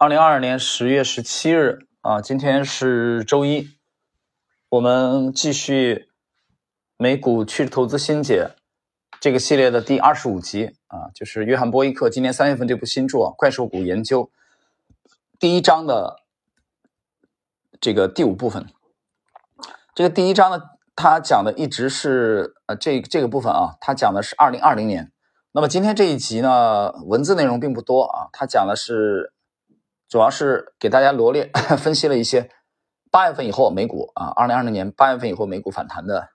二零二二年十月十七日啊，今天是周一，我们继续美股趋势投资新解这个系列的第二十五集啊，就是约翰波伊克今年三月份这部新著《怪兽股研究》第一章的这个第五部分。这个第一章呢，它讲的一直是呃这这个部分啊，它讲的是二零二零年。那么今天这一集呢，文字内容并不多啊，它讲的是，主要是给大家罗列 分析了一些八月份以后美股啊，二零二零年八月份以后美股反弹的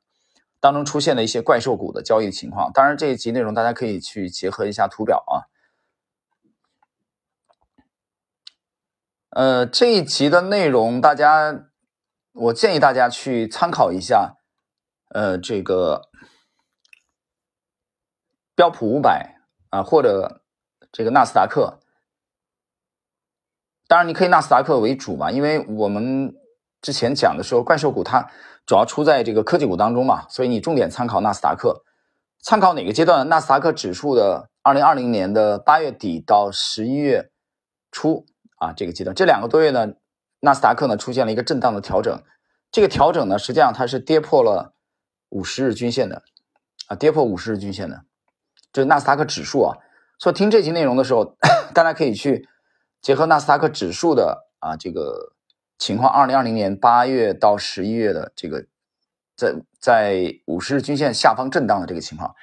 当中出现的一些怪兽股的交易情况。当然这一集内容大家可以去结合一下图表啊。呃，这一集的内容大家，我建议大家去参考一下，呃，这个。标普五百啊，或者这个纳斯达克，当然你可以纳斯达克为主嘛，因为我们之前讲的时候，怪兽股它主要出在这个科技股当中嘛，所以你重点参考纳斯达克。参考哪个阶段？纳斯达克指数的二零二零年的八月底到十一月初啊，这个阶段，这两个多月呢，纳斯达克呢出现了一个震荡的调整，这个调整呢，实际上它是跌破了五十日均线的啊，跌破五十日均线的。这纳斯达克指数啊，所以听这期内容的时候，大家可以去结合纳斯达克指数的啊这个情况，二零二零年八月到十一月的这个在在五十日均线下方震荡的这个情况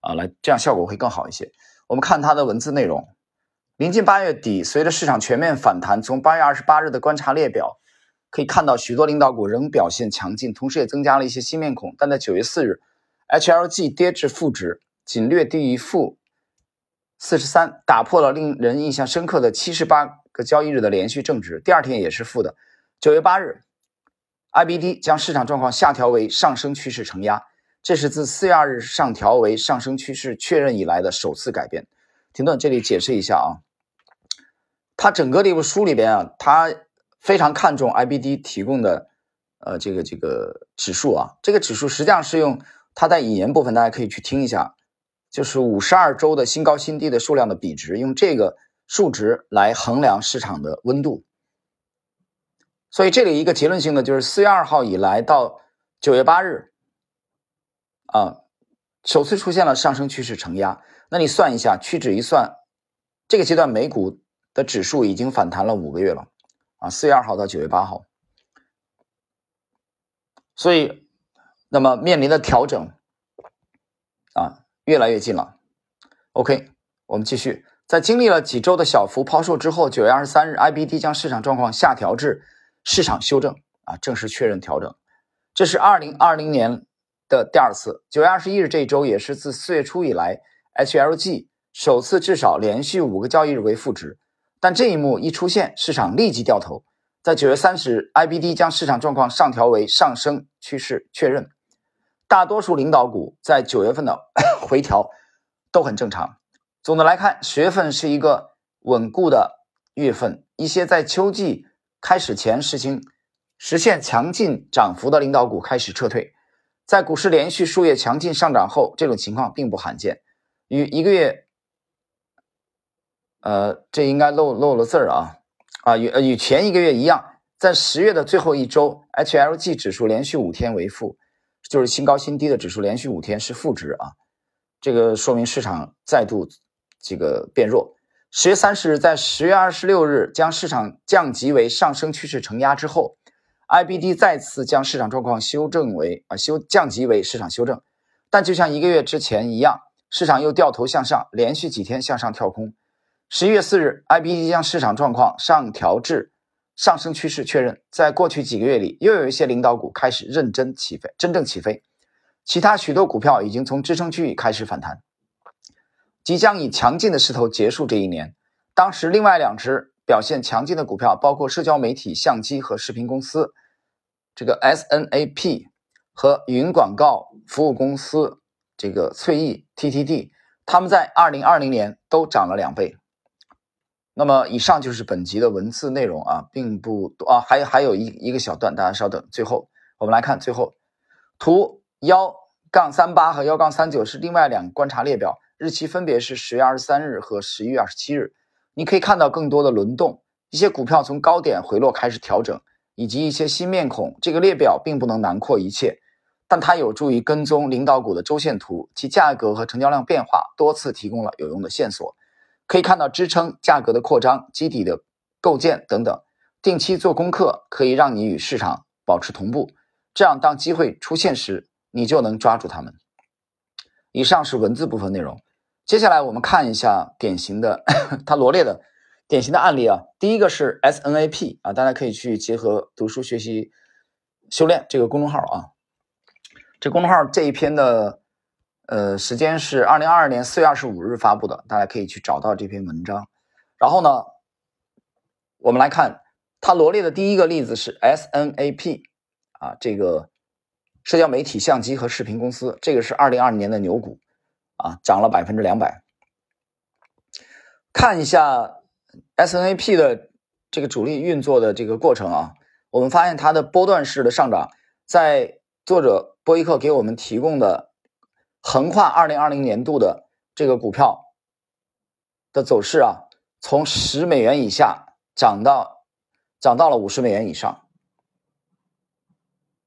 啊，来这样效果会更好一些。我们看它的文字内容，临近八月底，随着市场全面反弹，从八月二十八日的观察列表可以看到，许多领导股仍表现强劲，同时也增加了一些新面孔。但在九月四日，HLG 跌至负值。仅略低于负四十三，打破了令人印象深刻的七十八个交易日的连续正值。第二天也是负的。九月八日，IBD 将市场状况下调为上升趋势承压，这是自四月二日上调为上升趋势确认以来的首次改变。停顿，这里解释一下啊，他整个这部书里边啊，他非常看重 IBD 提供的呃这个这个指数啊，这个指数实际上是用他在引言部分，大家可以去听一下。就是五十二周的新高新低的数量的比值，用这个数值来衡量市场的温度。所以这里一个结论性的就是四月二号以来到九月八日，啊，首次出现了上升趋势承压。那你算一下，屈指一算，这个阶段美股的指数已经反弹了五个月了，啊，四月二号到九月八号。所以，那么面临的调整，啊。越来越近了，OK，我们继续。在经历了几周的小幅抛售之后，九月二十三日，IBD 将市场状况下调至市场修正啊，正式确认调整。这是二零二零年的第二次。九月二十一日这一周也是自四月初以来，HLG 首次至少连续五个交易日为负值。但这一幕一出现，市场立即掉头。在九月三十日，IBD 将市场状况上调为上升趋势确认。大多数领导股在九月份的 回调都很正常。总的来看，十月份是一个稳固的月份。一些在秋季开始前实行实现强劲涨幅的领导股开始撤退。在股市连续数月强劲上涨后，这种情况并不罕见。与一个月，呃，这应该漏漏了字儿啊啊，与与前一个月一样，在十月的最后一周，HLG 指数连续五天为负。就是新高新低的指数连续五天是负值啊，这个说明市场再度这个变弱。十月三十日，在十月二十六日将市场降级为上升趋势承压之后，IBD 再次将市场状况修正为啊修降级为市场修正，但就像一个月之前一样，市场又掉头向上，连续几天向上跳空。十一月四日，IBD 将市场状况上调至。上升趋势确认，在过去几个月里，又有一些领导股开始认真起飞，真正起飞。其他许多股票已经从支撑区域开始反弹，即将以强劲的势头结束这一年。当时，另外两只表现强劲的股票，包括社交媒体、相机和视频公司，这个 SNAP 和云广告服务公司，这个翠艺 TTD，他们在二零二零年都涨了两倍。那么以上就是本集的文字内容啊，并不多啊，还还有一一个小段，大家稍等。最后我们来看最后图幺杠三八和幺杠三九是另外两个观察列表，日期分别是十月二十三日和十一月二十七日。你可以看到更多的轮动，一些股票从高点回落开始调整，以及一些新面孔。这个列表并不能囊括一切，但它有助于跟踪领导股的周线图，其价格和成交量变化多次提供了有用的线索。可以看到支撑、价格的扩张、基底的构建等等。定期做功课可以让你与市场保持同步，这样当机会出现时，你就能抓住它们。以上是文字部分内容，接下来我们看一下典型的 他罗列的典型的案例啊。第一个是 SNAP 啊，大家可以去结合读书学习修炼这个公众号啊。这公众号这一篇的呃时间是二零二二年四月二十五日发布的，大家可以去找到这篇文章。然后呢，我们来看。他罗列的第一个例子是 SNAP，啊，这个社交媒体相机和视频公司，这个是二零二零年的牛股，啊，涨了百分之两百。看一下 SNAP 的这个主力运作的这个过程啊，我们发现它的波段式的上涨，在作者波伊克给我们提供的横跨二零二零年度的这个股票的走势啊，从十美元以下涨到。涨到了五十美元以上，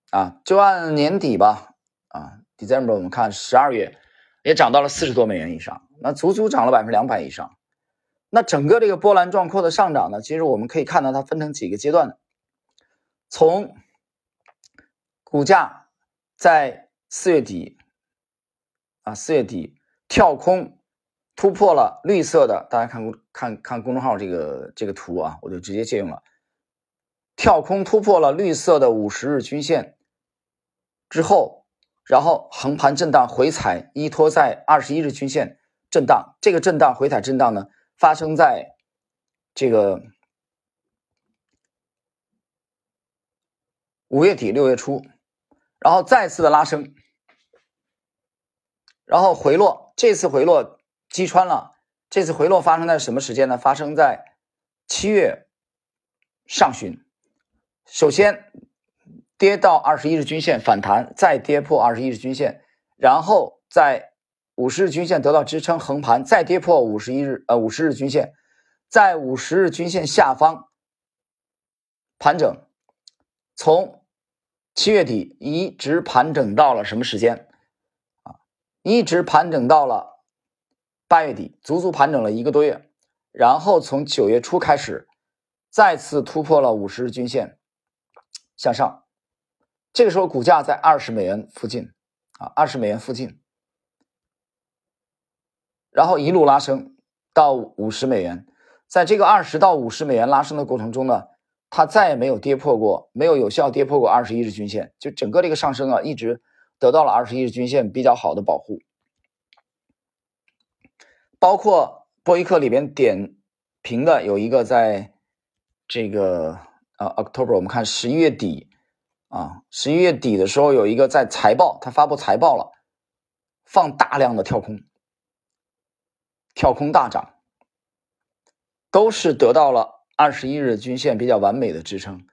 啊，就按年底吧，啊，December 我们看十二月也涨到了四十多美元以上，那足足涨了百分之两百以上。那整个这个波澜壮阔的上涨呢，其实我们可以看到它分成几个阶段，从股价在四月底，啊，四月底跳空突破了绿色的，大家看公看看公众号这个这个图啊，我就直接借用了。跳空突破了绿色的五十日均线之后，然后横盘震荡回踩，依托在二十一日均线震荡。这个震荡回踩震荡呢，发生在这个五月底六月初，然后再次的拉升，然后回落。这次回落击穿了。这次回落发生在什么时间呢？发生在七月上旬。首先跌到二十一日均线反弹，再跌破二十一日均线，然后在五十日均线得到支撑横盘，再跌破五十一日呃五十日均线，在五十日均线下方盘整，从七月底一直盘整到了什么时间？一直盘整到了八月底，足足盘整了一个多月，然后从九月初开始再次突破了五十日均线。向上，这个时候股价在二十美元附近啊，二十美元附近，然后一路拉升到五十美元，在这个二十到五十美元拉升的过程中呢，它再也没有跌破过，没有有效跌破过二十一日均线，就整个这个上升啊，一直得到了二十一日均线比较好的保护，包括波伊克里边点评的有一个在这个。啊，October，我们看十一月底，啊，十一月底的时候有一个在财报，他发布财报了，放大量的跳空，跳空大涨，都是得到了二十一日均线比较完美的支撑，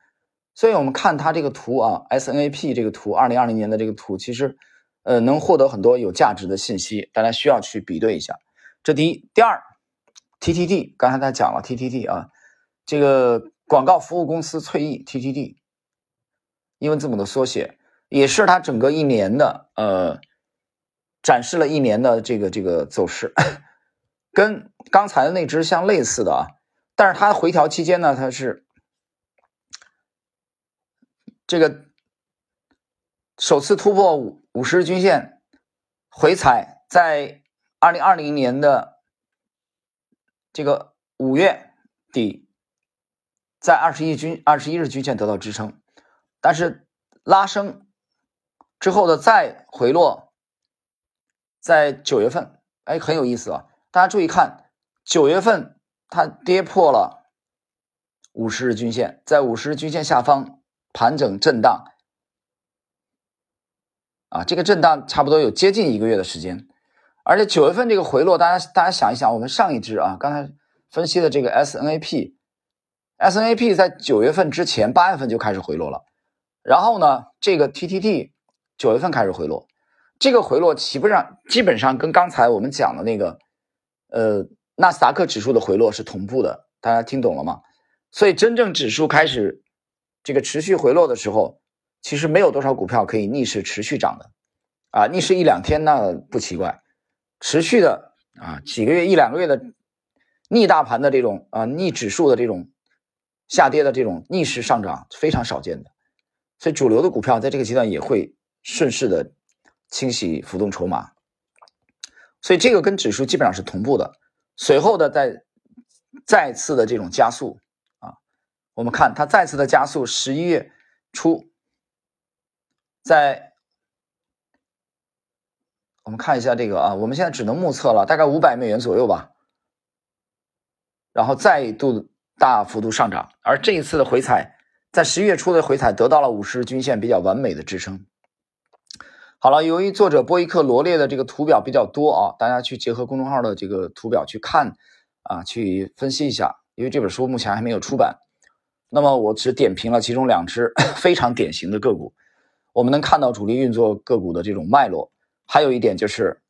所以我们看它这个图啊，SNAP 这个图，二零二零年的这个图，其实呃能获得很多有价值的信息，大家需要去比对一下。这第一，第二，TTD，刚才他讲了 TTD 啊，这个。广告服务公司翠艺 （TTD），英文字母的缩写，也是它整个一年的呃展示了一年的这个这个走势，跟刚才的那只相类似的啊，但是它回调期间呢，它是这个首次突破五五十日均线回踩，在二零二零年的这个五月底。在二十一均二十一日均线得到支撑，但是拉升之后的再回落，在九月份，哎，很有意思啊！大家注意看，九月份它跌破了五十日均线，在五十日均线下方盘整震荡，啊，这个震荡差不多有接近一个月的时间，而且九月份这个回落，大家大家想一想，我们上一支啊，刚才分析的这个 SNAP。SNAP 在九月份之前，八月份就开始回落了，然后呢，这个 TTT 九月份开始回落，这个回落基本上基本上跟刚才我们讲的那个，呃，纳斯达克指数的回落是同步的，大家听懂了吗？所以真正指数开始这个持续回落的时候，其实没有多少股票可以逆势持续涨的，啊，逆势一两天那不奇怪，持续的啊几个月一两个月的逆大盘的这种啊逆指数的这种下跌的这种逆势上涨非常少见的，所以主流的股票在这个阶段也会顺势的清洗浮动筹码，所以这个跟指数基本上是同步的，随后的再再次的这种加速。我们看它再次的加速，十一月初，在我们看一下这个啊，我们现在只能目测了，大概五百美元左右吧，然后再度大幅度上涨，而这一次的回踩，在十一月初的回踩得到了五十均线比较完美的支撑。好了，由于作者波伊克罗列的这个图表比较多啊，大家去结合公众号的这个图表去看啊，去分析一下，因为这本书目前还没有出版。那么我只点评了其中两只非常典型的个股，我们能看到主力运作个股的这种脉络。还有一点就是，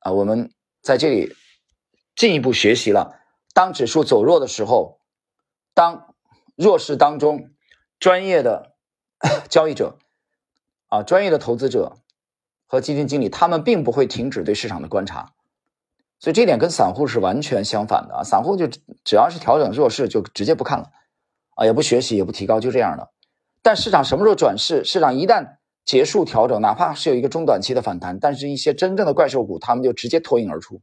啊，我们在这里进一步学习了，当指数走弱的时候，当弱势当中，专业的交易者，啊，专业的投资者和基金经理，他们并不会停止对市场的观察，所以这点跟散户是完全相反的啊。散户就只要是调整弱势，就直接不看了。啊，也不学习，也不提高，就这样的。但市场什么时候转势？市场一旦结束调整，哪怕是有一个中短期的反弹，但是一些真正的怪兽股，他们就直接脱颖而出，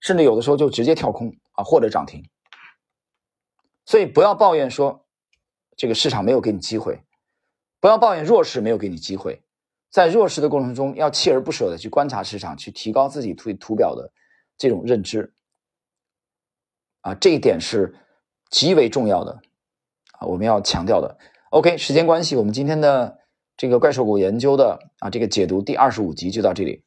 甚至有的时候就直接跳空啊，或者涨停。所以不要抱怨说这个市场没有给你机会，不要抱怨弱势没有给你机会，在弱势的过程中要锲而不舍的去观察市场，去提高自己图图表的这种认知。啊，这一点是极为重要的。啊，我们要强调的。OK，时间关系，我们今天的这个怪兽谷研究的啊，这个解读第二十五集就到这里。